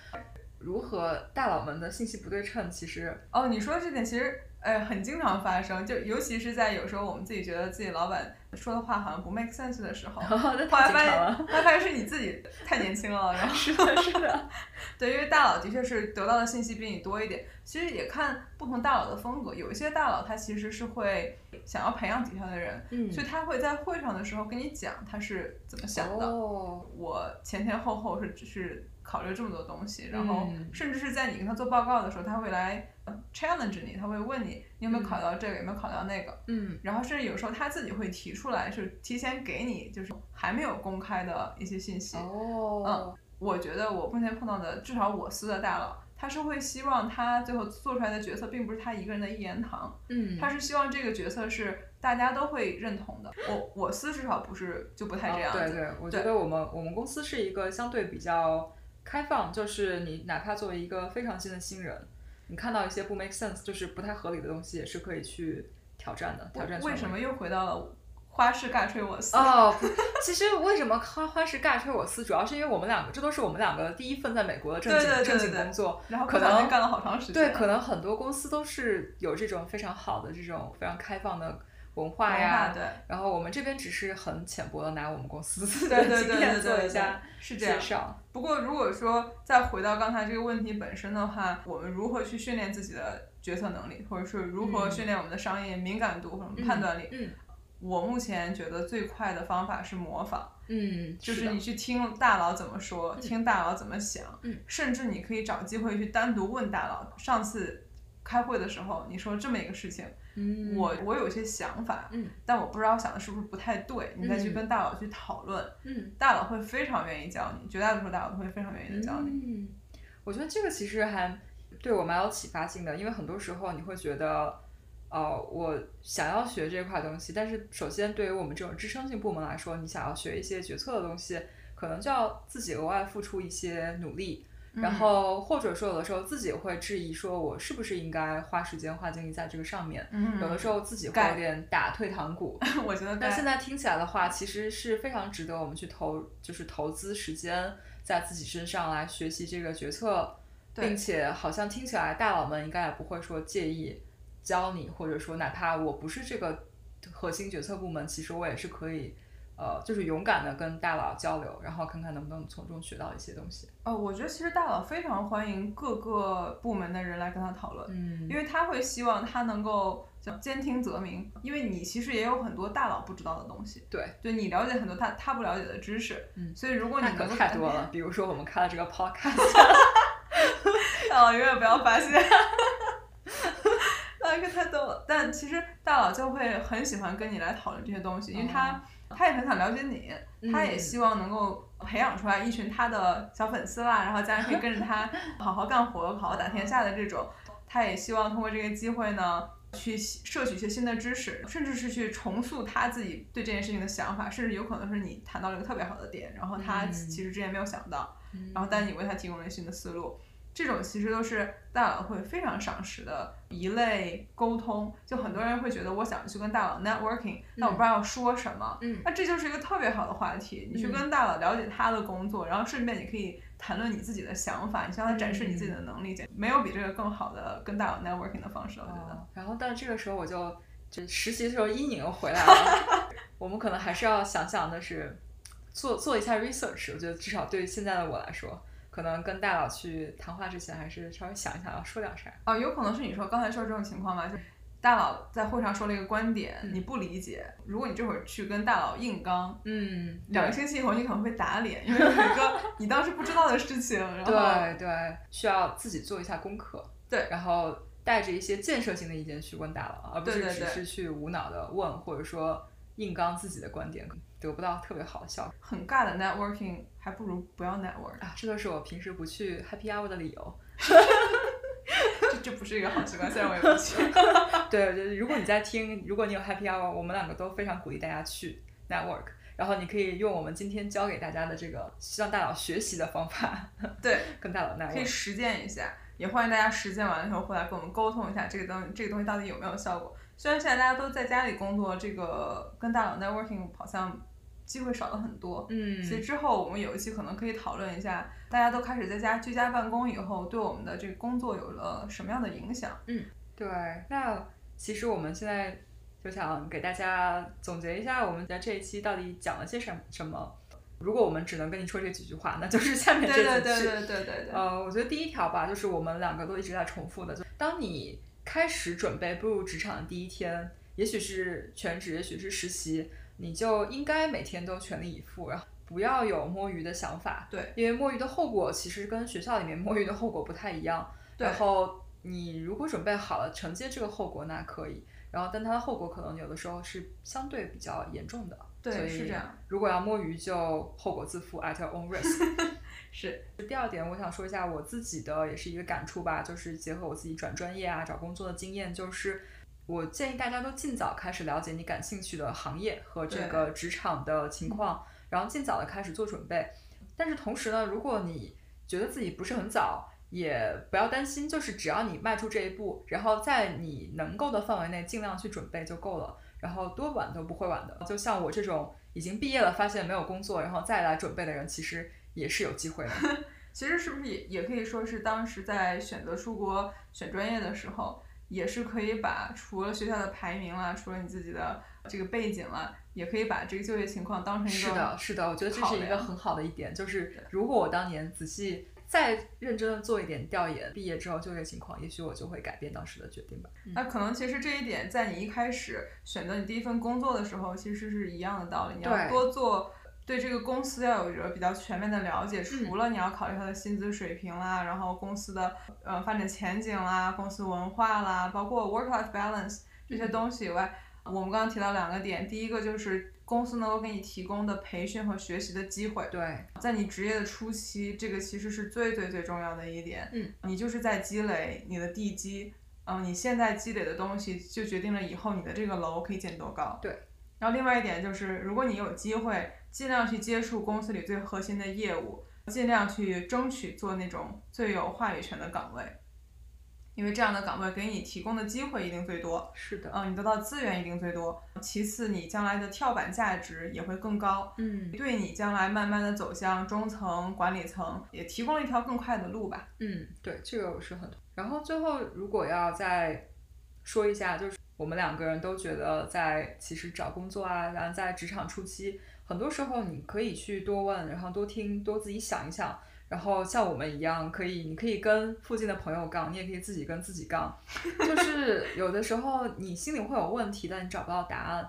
如何大佬们的信息不对称，其实哦，你说的这点其实呃很经常发生，就尤其是在有时候我们自己觉得自己老板说的话好像不 make sense 的时候，那后来发现。后来发现是你自己太年轻了，然后是的，是的，对，因为大佬的确是得到的信息比你多一点。其实也看不同大佬的风格，有一些大佬他其实是会想要培养底下的人，嗯所以他会在会上的时候跟你讲他是怎么想的。哦，我前前后后是只是考虑这么多东西，然后嗯甚至是在你跟他做报告的时候，他会来呃 challenge 你，他会问你你有没有考虑到这个，有没有考虑到那个，嗯然后甚至有时候他自己会提出来，是提前给你就是还没有公开的一些信息。哦，我觉得我目前碰到的至少我司的大佬，他是会希望他最后做出来的决策并不是他一个人的一言堂，嗯，他是希望这个决策是大家都会认同的。我我司至少不是就不太这样对对，我觉得我们我们公司是一个相对比较开放，就是你哪怕作为一个非常新的新人，你看到一些不 make sense，就是不太合理的东西，也是可以去挑战的，挑战为什么又回到了花式尬吹我司。哦，其实为什么花花式尬吹我司，主要是因为我们两个，这都是我们两个第一份在美国的正经正经工作，然后可能干了好长时间。对，可能很多公司都是有这种非常好的这种非常开放的。文化呀，对，然后我们这边只是很浅薄的拿我们公司的 经验做一下介绍。不过如果说再回到刚才这个问题本身的话，我们如何去训练自己的决策能力，或者是如何训练我们的商业敏感度或者判断力？嗯，我目前觉得最快的方法是模仿。嗯，就是你去听大佬怎么说，听大佬怎么想，甚至你可以找机会去单独问大佬。上次开会的时候，你说这么一个事情。我我有些想法，但我不知道想的是不是不太对，你再去跟大佬去讨论，大佬会非常愿意教你，绝大多数大佬都会非常愿意的教你。嗯，我觉得这个其实还对我蛮有启发性的，因为很多时候你会觉得，呃，我想要学这块东西，但是首先对于我们这种支撑性部门来说，你想要学一些决策的东西，可能就要自己额外付出一些努力。然后或者说有的时候自己会质疑，说我是不是应该花时间花精力在这个上面？有的时候自己会有点打退堂鼓。我觉得，但现在听起来的话，其实是非常值得我们去投，就是投资时间在自己身上来学习这个决策，并且好像听起来大佬们应该也不会说介意教你，或者说哪怕我不是这个核心决策部门，其实我也是可以。呃，就是勇敢的跟大佬交流，然后看看能不能从中学到一些东西。哦，我觉得其实大佬非常欢迎各个部门的人来跟他讨论，嗯，因为他会希望他能够叫兼听则明，因为你其实也有很多大佬不知道的东西，对，就你了解很多他他不了解的知识，嗯，所以如果你能太多了，比如说我们开了这个 podcast，大佬永远不要发现，那个太逗了，但其实大佬就会很喜欢跟你来讨论这些东西，因为他。他也很想了解你，他也希望能够培养出来一群他的小粉丝啦，然后家人可以跟着他 好好干活、好好打天下的这种。他也希望通过这个机会呢，去摄取一些新的知识，甚至是去重塑他自己对这件事情的想法，甚至有可能是你谈到了一个特别好的点，然后他其实之前没有想到，然后但你为他提供了新的思路。这种其实都是大佬会非常赏识的一类沟通，就很多人会觉得我想去跟大佬 networking，那我不知道要说什么，嗯，那这就是一个特别好的话题，你去跟大佬了解他的工作，然后顺便你可以谈论你自己的想法，你向他展示你自己的能力，没有比这个更好的跟大佬 networking 的方式了，我觉得。然后，但这个时候我就就实习的时候阴影又回来了，我们可能还是要想想的是做做一下 research，我觉得至少对于现在的我来说。可能跟大佬去谈话之前，还是稍微想一想要说点啥。哦，有可能是你说刚才说这种情况吧，就大佬在会上说了一个观点，你不理解。如果你这会儿去跟大佬硬刚，嗯，两个星期以后你可能会打脸，因为有一个 你当时不知道的事情。然后对对，需要自己做一下功课。对，然后带着一些建设性的意见去问大佬，而不是只是去无脑的问，或者说硬刚自己的观点。得不到特别好的效果，很尬的 networking，还不如不要 network 啊！这就是我平时不去 happy hour 的理由。这这不是一个好习惯，虽然我也不去。对，就是如果你在听，如果你有 happy hour，我们两个都非常鼓励大家去 network。然后你可以用我们今天教给大家的这个向大佬学习的方法，对，跟大佬 network，可以实践一下。也欢迎大家实践完了以后回来跟我们沟通一下这个东这个东西到底有没有效果。虽然现在大家都在家里工作，这个跟大佬 networking 好像。机会少了很多，嗯，所以之后我们有一期可能可以讨论一下，大家都开始在家居家办公以后，对我们的这个工作有了什么样的影响？嗯，对。那其实我们现在就想给大家总结一下，我们在这一期到底讲了些什什么。如果我们只能跟你说这几句话，那就是下面这几句。对对对对对对。呃，我觉得第一条吧，就是我们两个都一直在重复的，就当你开始准备步入职场的第一天，也许是全职，也许是实习。你就应该每天都全力以赴，然后不要有摸鱼的想法。对，因为摸鱼的后果其实跟学校里面摸鱼的后果不太一样。对。然后你如果准备好了承接这个后果，那可以。然后，但它的后果可能有的时候是相对比较严重的。对，是这样。如果要摸鱼，就后果自负，at your own risk。是。第二点，我想说一下我自己的，也是一个感触吧，就是结合我自己转专业啊、找工作的经验，就是。我建议大家都尽早开始了解你感兴趣的行业和这个职场的情况，然后尽早的开始做准备。但是同时呢，如果你觉得自己不是很早，也不要担心，就是只要你迈出这一步，然后在你能够的范围内尽量去准备就够了。然后多晚都不会晚的。就像我这种已经毕业了，发现没有工作，然后再来准备的人，其实也是有机会的。其实是不是也也可以说是当时在选择出国选专业的时候，也是可以把除了学校的排名啦，除了你自己的这个背景啦，也可以把这个就业情况当成一个是的，是的，我觉得这是一个很好的一点，就是如果我当年仔细再认真的做一点调研，毕业之后就业情况，也许我就会改变当时的决定吧。那可能其实这一点在你一开始选择你第一份工作的时候，其实是一样的道理，你要多做。对这个公司要有一个比较全面的了解，除了你要考虑它的薪资水平啦，然后公司的呃发展前景啦，公司文化啦，包括 work-life balance 这些东西以外，我们刚刚提到两个点，第一个就是公司能够给你提供的培训和学习的机会。对，在你职业的初期，这个其实是最最最重要的一点。嗯，你就是在积累你的地基，嗯，你现在积累的东西就决定了以后你的这个楼可以建多高。对，然后另外一点就是，如果你有机会。尽量去接触公司里最核心的业务，尽量去争取做那种最有话语权的岗位，因为这样的岗位给你提供的机会一定最多。是的，嗯，你得到资源一定最多。其次，你将来的跳板价值也会更高。嗯，对你将来慢慢的走向中层管理层，也提供了一条更快的路吧。嗯，对，这个我是很。然后最后，如果要再说一下，就是我们两个人都觉得在其实找工作啊，然后在职场初期。很多时候你可以去多问，然后多听，多自己想一想，然后像我们一样，可以，你可以跟附近的朋友杠，你也可以自己跟自己杠，就是 有的时候你心里会有问题，但你找不到答案，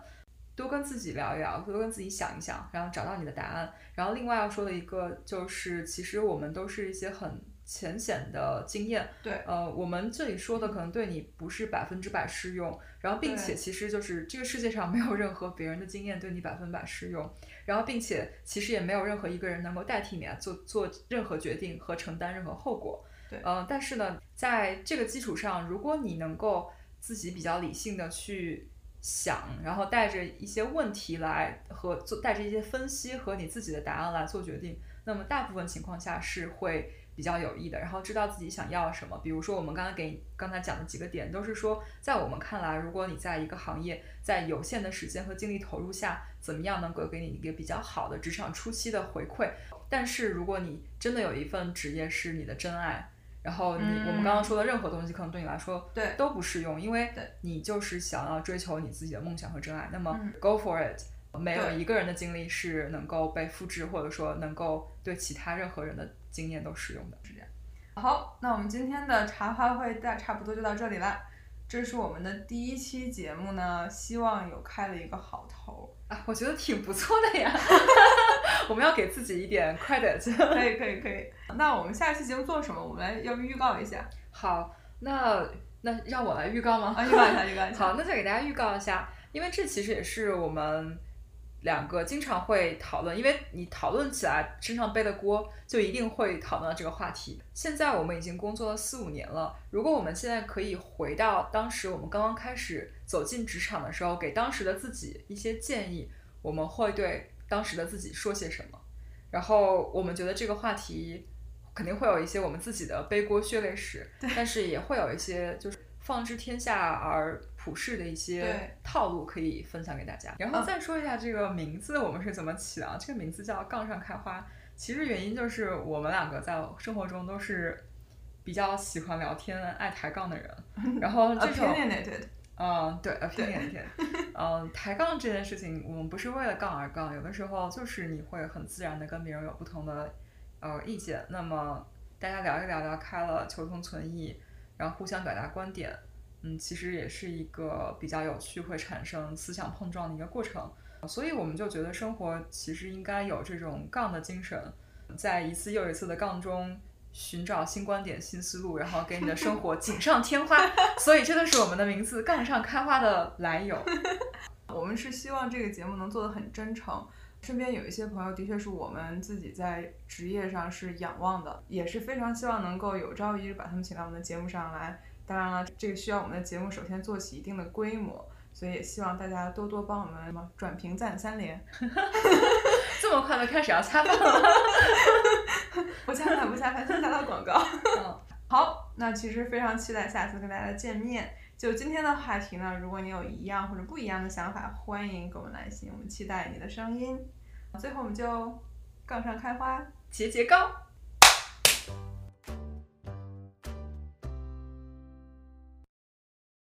多跟自己聊一聊，多跟自己想一想，然后找到你的答案。然后另外要说的一个就是，其实我们都是一些很。浅显的经验，对，呃，我们这里说的可能对你不是百分之百适用，然后并且其实就是这个世界上没有任何别人的经验对你百分百适用，然后并且其实也没有任何一个人能够代替你来做做任何决定和承担任何后果，对，呃，但是呢，在这个基础上，如果你能够自己比较理性的去想，然后带着一些问题来和做带着一些分析和你自己的答案来做决定，那么大部分情况下是会。比较有益的，然后知道自己想要什么。比如说，我们刚刚给刚才讲的几个点，都是说，在我们看来，如果你在一个行业，在有限的时间和精力投入下，怎么样能够给你一个比较好的职场初期的回馈？但是，如果你真的有一份职业是你的真爱，然后你我们刚刚说的任何东西，可能对你来说对都不适用，因为你就是想要追求你自己的梦想和真爱，那么 go for it。没有一个人的经历是能够被复制，或者说能够对其他任何人的经验都使用的，是这样。好，那我们今天的茶话会大差不多就到这里了。这是我们的第一期节目呢，希望有开了一个好头啊，我觉得挺不错的呀。我们要给自己一点 credit。可以，可以，可以。那我们下一期节目做什么？我们来要不预告一下？好，那那让我来预告吗？啊，预告一下，预告一下。好，那再给大家预告一下，因为这其实也是我们。两个经常会讨论，因为你讨论起来身上背的锅，就一定会讨论到这个话题。现在我们已经工作了四五年了，如果我们现在可以回到当时我们刚刚开始走进职场的时候，给当时的自己一些建议，我们会对当时的自己说些什么？然后我们觉得这个话题肯定会有一些我们自己的背锅血泪史，但是也会有一些就是放之天下而。普世的一些套路可以分享给大家，然后再说一下这个名字我们是怎么起的啊。这个名字叫“杠上开花”，其实原因就是我们两个在生活中都是比较喜欢聊天、爱抬杠的人。然后这种，嗯，对，opinionated，嗯，抬杠这件事情，我们不是为了杠而杠，有的时候就是你会很自然的跟别人有不同的呃意见，那么大家聊一聊聊开了，求同存异，然后互相表达观点。嗯，其实也是一个比较有趣，会产生思想碰撞的一个过程，所以我们就觉得生活其实应该有这种杠的精神，在一次又一次的杠中寻找新观点、新思路，然后给你的生活锦上添花。所以这就是我们的名字“杠上开花”的来由。我们是希望这个节目能做得很真诚，身边有一些朋友的确是我们自己在职业上是仰望的，也是非常希望能够有朝一日把他们请到我们的节目上来。当然了，这个需要我们的节目首先做起一定的规模，所以也希望大家多多帮我们什么转评赞三连。这么快就开始要掐饭了？不掐饭不掐饭，先打打广告。嗯，好，那其实非常期待下次跟大家见面，就今天的话题呢，如果你有一样或者不一样的想法，欢迎给我们来信，我们期待你的声音。最后我们就杠上开花，节节高。